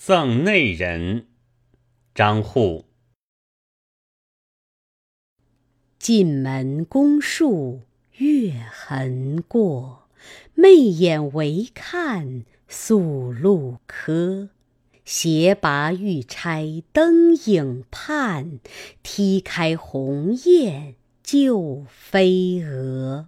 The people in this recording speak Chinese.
赠内人，张祜。进门宫树月痕过，媚眼唯看宿路柯。斜拔玉钗灯影畔，踢开鸿雁救飞蛾。